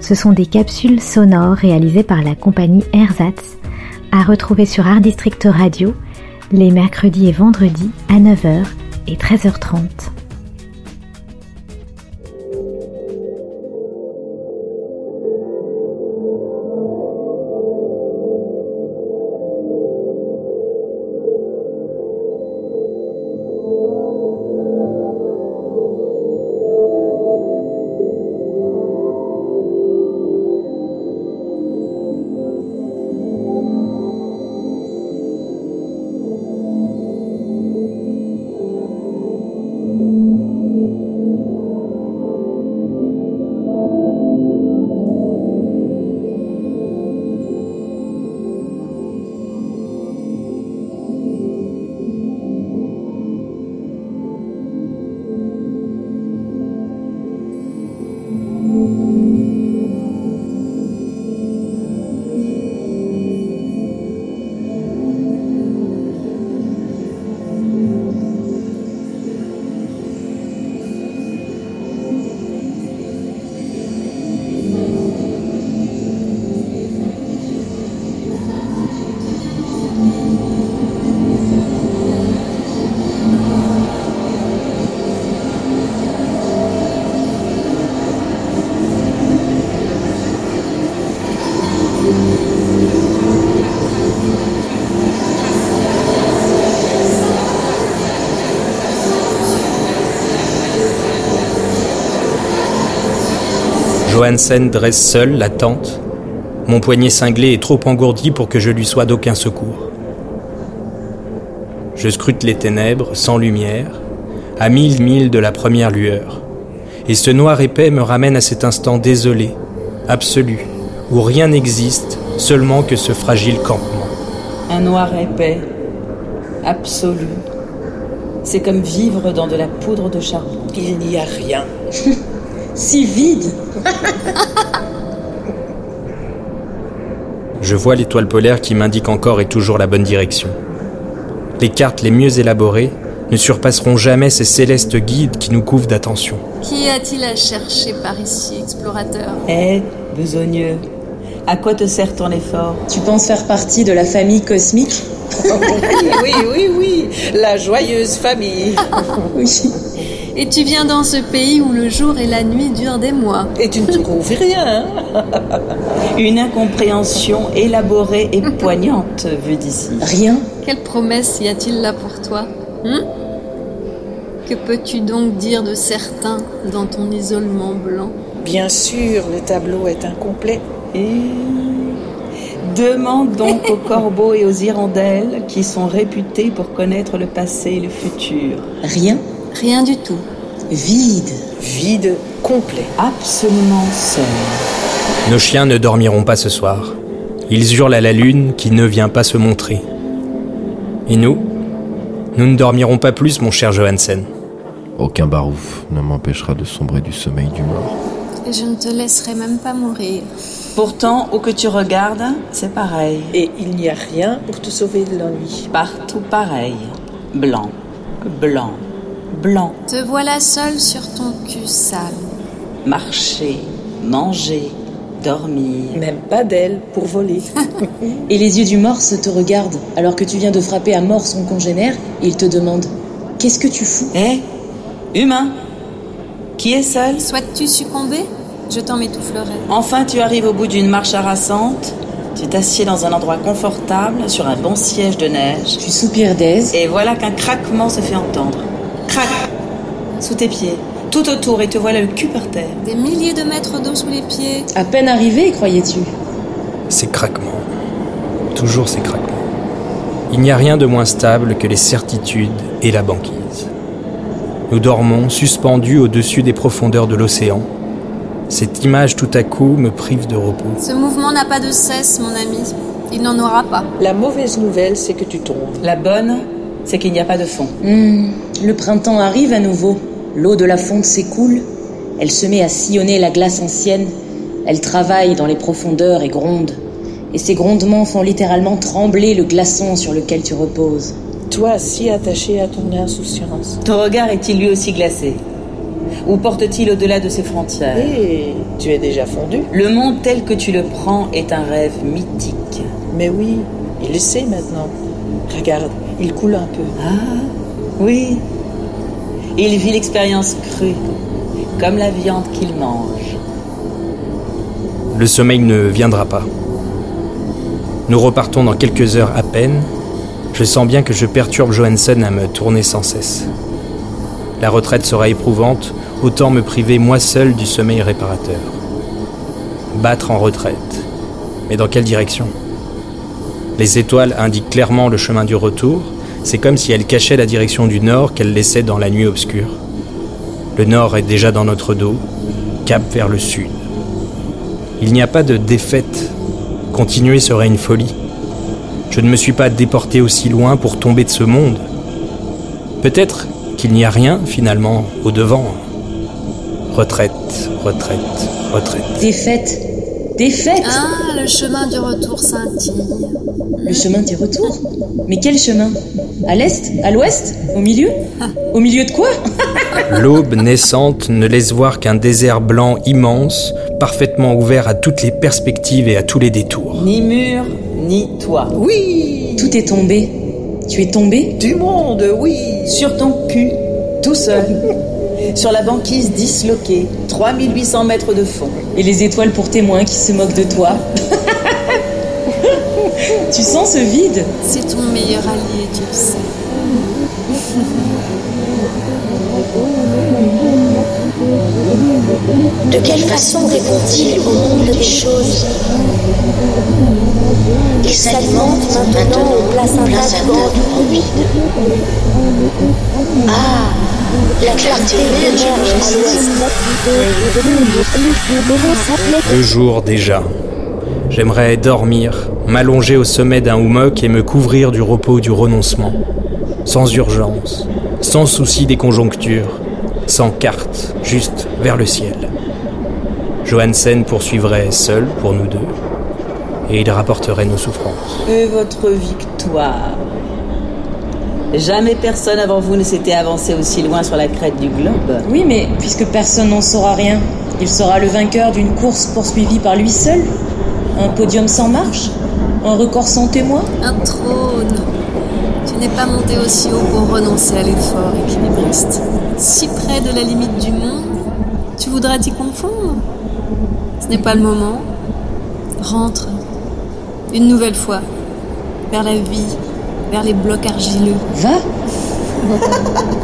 ce sont des capsules sonores réalisées par la compagnie Ersatz, à retrouver sur Art District Radio les mercredis et vendredis à 9h et 13h30. Johansen dresse seul la tente. Mon poignet cinglé est trop engourdi pour que je lui sois d'aucun secours. Je scrute les ténèbres, sans lumière, à mille milles de la première lueur. Et ce noir épais me ramène à cet instant désolé, absolu, où rien n'existe, seulement que ce fragile campement. Un noir épais, absolu. C'est comme vivre dans de la poudre de charbon. Il n'y a rien. si vide Je vois l'étoile polaire qui m'indique encore et toujours la bonne direction. Les cartes les mieux élaborées ne surpasseront jamais ces célestes guides qui nous couvrent d'attention. Qui a-t-il à chercher par ici, explorateur? Eh, besogneux, à quoi te sert ton effort? Tu penses faire partie de la famille cosmique? Oui, oui, oui, oui, la joyeuse famille. oui. Et tu viens dans ce pays où le jour et la nuit durent des mois. Et tu ne trouves rien. Une incompréhension élaborée et poignante vue d'ici. Rien Quelle promesse y a-t-il là pour toi hein? Que peux-tu donc dire de certains dans ton isolement blanc? Bien sûr, le tableau est incomplet. Et demande donc aux corbeaux et aux hirondelles qui sont réputés pour connaître le passé et le futur. Rien Rien du tout. Vide. Vide complet. Absolument seul. Nos chiens ne dormiront pas ce soir. Ils hurlent à la lune qui ne vient pas se montrer. Et nous Nous ne dormirons pas plus, mon cher Johansen. Aucun barouf ne m'empêchera de sombrer du sommeil du mort. Et je ne te laisserai même pas mourir. Pourtant, où que tu regardes, c'est pareil. Et il n'y a rien pour te sauver de l'ennui. Partout pareil. Blanc, blanc, blanc. Te voilà seul sur ton cul sale. Marcher, manger, dormir. Même pas d'elle pour voler. Et les yeux du morse te regardent alors que tu viens de frapper à mort son congénère et il te demande Qu'est-ce que tu fous? Hé Humain? Qui est seul? Souhaites-tu succomber? Je t'en m'étoufflerai. Enfin, tu arrives au bout d'une marche harassante. Tu t'assieds dans un endroit confortable, sur un bon siège de neige. Tu soupires d'aise. Et voilà qu'un craquement se fait entendre. Crac Sous tes pieds. Tout autour, et te voilà le cul par terre. Des milliers de mètres d'eau sous les pieds. À peine arrivé, croyais-tu? Ces craquements. Toujours ces craquements. Il n'y a rien de moins stable que les certitudes et la banquise. Nous dormons suspendus au-dessus des profondeurs de l'océan, Cette image tout à coup me prive de repos. Ce mouvement n'a pas de cesse, mon ami. Il n'en aura pas. La mauvaise nouvelle, c'est que tu tombes. La bonne, c'est qu'il n'y a pas de fond. Hmm, le printemps arrive à nouveau. L'eau de la fonte s'écoule. Elle se met à sillonner la glace ancienne. Elle travaille dans les profondeurs et gronde. Et ces grondements font littéralement trembler le glaçon sur lequel tu reposes. Toi, si attaché à ton insouciance. Ton regard est-il lui aussi glacé? Ou porte-t-il au-delà de ses frontières? Et tu es déjà fondu. Le monde tel que tu le prends est un rêve mythique. Mais oui, il le sait maintenant. Regarde, il coule un peu. Ah, oui. Il vit l'expérience crue, comme la viande qu'il mange. Le sommeil ne viendra pas. Nous repartons dans quelques heures à peine. Je sens bien que je perturbe Johansen à me tourner sans cesse. La retraite sera éprouvante, autant me priver moi seul du sommeil réparateur. Battre en retraite. Mais dans quelle direction? Les étoiles indiquent clairement le chemin du retour. C'est comme si elles cachaient la direction du nord qu'elles laissaient dans la nuit obscure. Le nord est déjà dans notre dos, cap vers le sud. Il n'y a pas de défaite. Continuer serait une folie. Je ne me suis pas déporté aussi loin pour tomber de ce monde. Peut-être qu'il n'y a rien finalement au devant. Retraite, retraite, retraite. Défaite Défaite Ah, le chemin du retour scintille. Le chemin du retour Mais quel chemin? À l'est? À l'ouest? Au milieu? Au milieu de quoi? L'aube naissante ne laisse voir qu'un désert blanc immense, parfaitement ouvert à toutes les perspectives et à tous les détours. Ni mur, ni toit. Oui Tout est tombé. Tu es tombé? Du monde, oui Sur ton cul, tout seul. Sur la banquise disloquée, 3800 mètres de fond. Et les étoiles pour témoins qui se moquent de toi. tu sens ce vide? C'est ton meilleur allié, tu le sais. De quelle façon répond-il au monde des choses? Il s'alimente maintenant au placenta grand vide. Ah, Le jour déjà. J'aimerais dormir, m'allonger au sommet d'un hummock et me couvrir du repos du renoncement. Sans urgence, sans souci des conjonctures, sans carte, juste vers le ciel. Johansen poursuivrait seul pour nous deux, et il rapporterait nos souffrances. Et votre victoire Jamais personne avant vous ne s'était avancé aussi loin sur la crête du globe. Oui, mais puisque personne n'en saura rien, il sera le vainqueur d'une course poursuivie par lui seul Un podium sans marche Un record sans témoin Un trône. Tu n'es pas monté aussi haut pour renoncer à l'effort, équilibriste. Si près de la limite du monde, tu voudras t'y confondre. Ce n'est pas le moment. Rentre. Une nouvelle fois. Vers la vie. Vers les blocs argileux. Va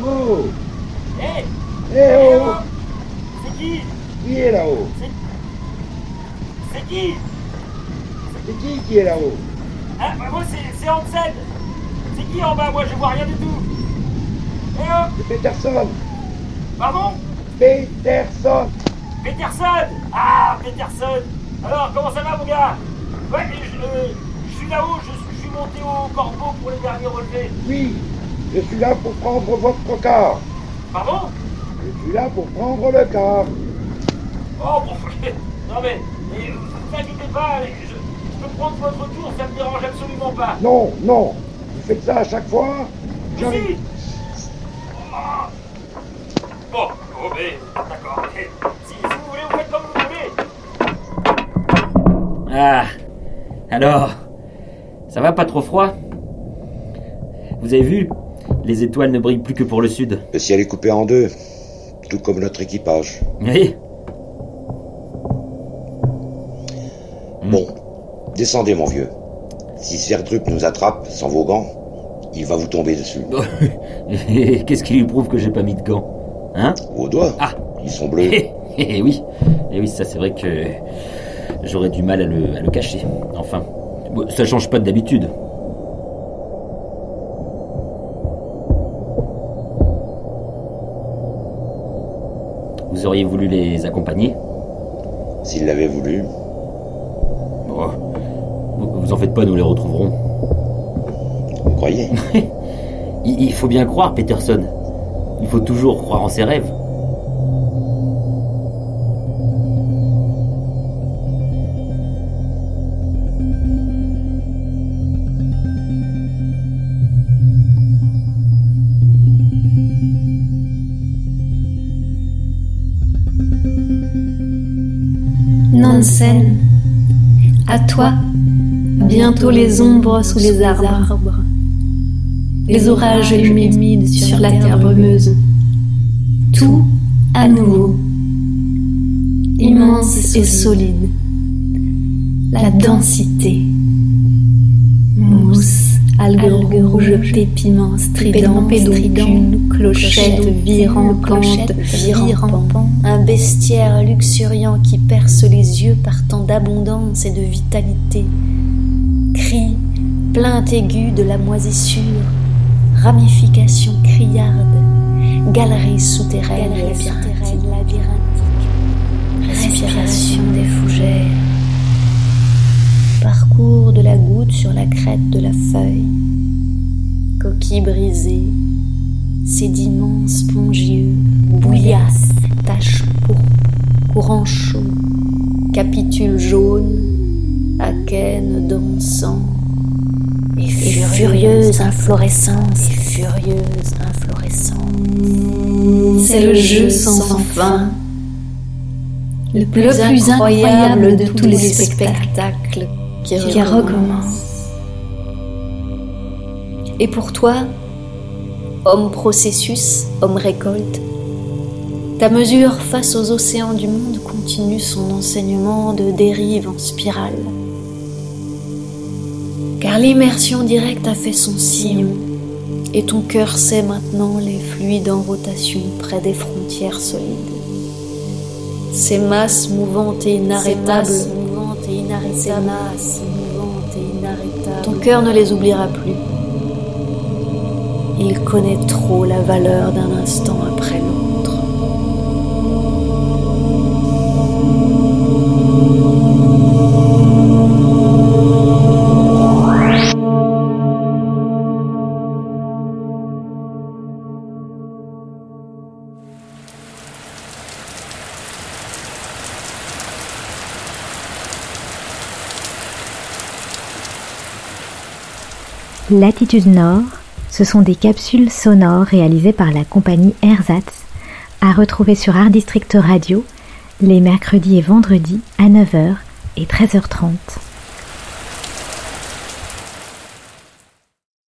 Oh Hé Eh oh C'est qui Qui est là-haut C'est qui C'est qui est là-haut Ah, bah moi c'est Hansen. C'est qui en bas? Moi je vois rien du tout. Eh oh. C'est Peterson. Pardon? Peterson. Peterson. Ah, Peterson. Alors, comment ça va mon gars? Ouais, je, euh, je suis là-haut, je, suis- je suis monté au corbeau pour les derniers relevés. Oui, je suis là pour prendre votre car. Pardon? Je suis là pour prendre le car. Oh, bon, non mais, mais, vous inquiétez pas, je peux prendre votre tour, ça me dérange absolument pas. Non, non, vous faites ça à chaque fois Si J'arrive. Bon, oh, mais d'accord. ok. Si, si vous voulez, vous faites comme vous voulez. Ah, alors, ça va pas trop froid? Vous avez vu Les étoiles ne brillent plus que pour le sud. Le ciel est coupé en deux, tout comme notre équipage. Oui descendez, mon vieux. Si Sverdrup nous attrape sans vos gants, il va vous tomber dessus. Et Qu'est-ce qui lui prouve que j'ai pas mis de gants Hein? Vos doigts Ah Ils sont bleus. Eh oui, eh oui, ça c'est vrai que j'aurais du mal à le, à le cacher. Enfin, ça change pas d'habitude. Vous auriez voulu les accompagner? S'il l'avait voulu. Vous, en faites pas, nous les retrouverons. Vous croyez? Il, il faut bien croire, Peterson. Il faut toujours croire en ses rêves. Nansen, à toi, bientôt les ombres sous les arbres, les orages humides sur la terre brumeuse, tout à nouveau, immense et solide, la densité, mousse, algues rouges, pépiments, stridents, pédoncules, clochettes virampantes, virampants, un bestiaire luxuriant qui perce les yeux par tant d'abondance et de vitalité, cris, plainte aiguë de la moisissure, ramifications criardes, galeries souterraines labyrinthiques, respiration des fougères, parcours de la goutte sur la crête de la feuille, coquilles brisées, sédiments spongieux, bouillasses, taches pourpres, courant chaud, capitules jaunes, akènes dansant, et furieuse inflorescence, et furieuse inflorescence. C'est le jeu sans fin, le plus, incroyable de tous les spectacles qui, qui recommence. Et pour toi, homme processus, homme récolte, ta mesure face aux océans du monde continue son enseignement de dérive en spirale. Car l'immersion directe a fait son sillon, et ton cœur sait maintenant les fluides en rotation près des frontières solides. Ces masses mouvantes et inarrêtables, ton cœur ne les oubliera plus. Il connaît trop la valeur d'un instant après l'autre. Latitude Nord, ce sont des capsules sonores réalisées par la compagnie Ersatz, à retrouver sur Art District Radio les mercredis et vendredis à 9h et 13h30.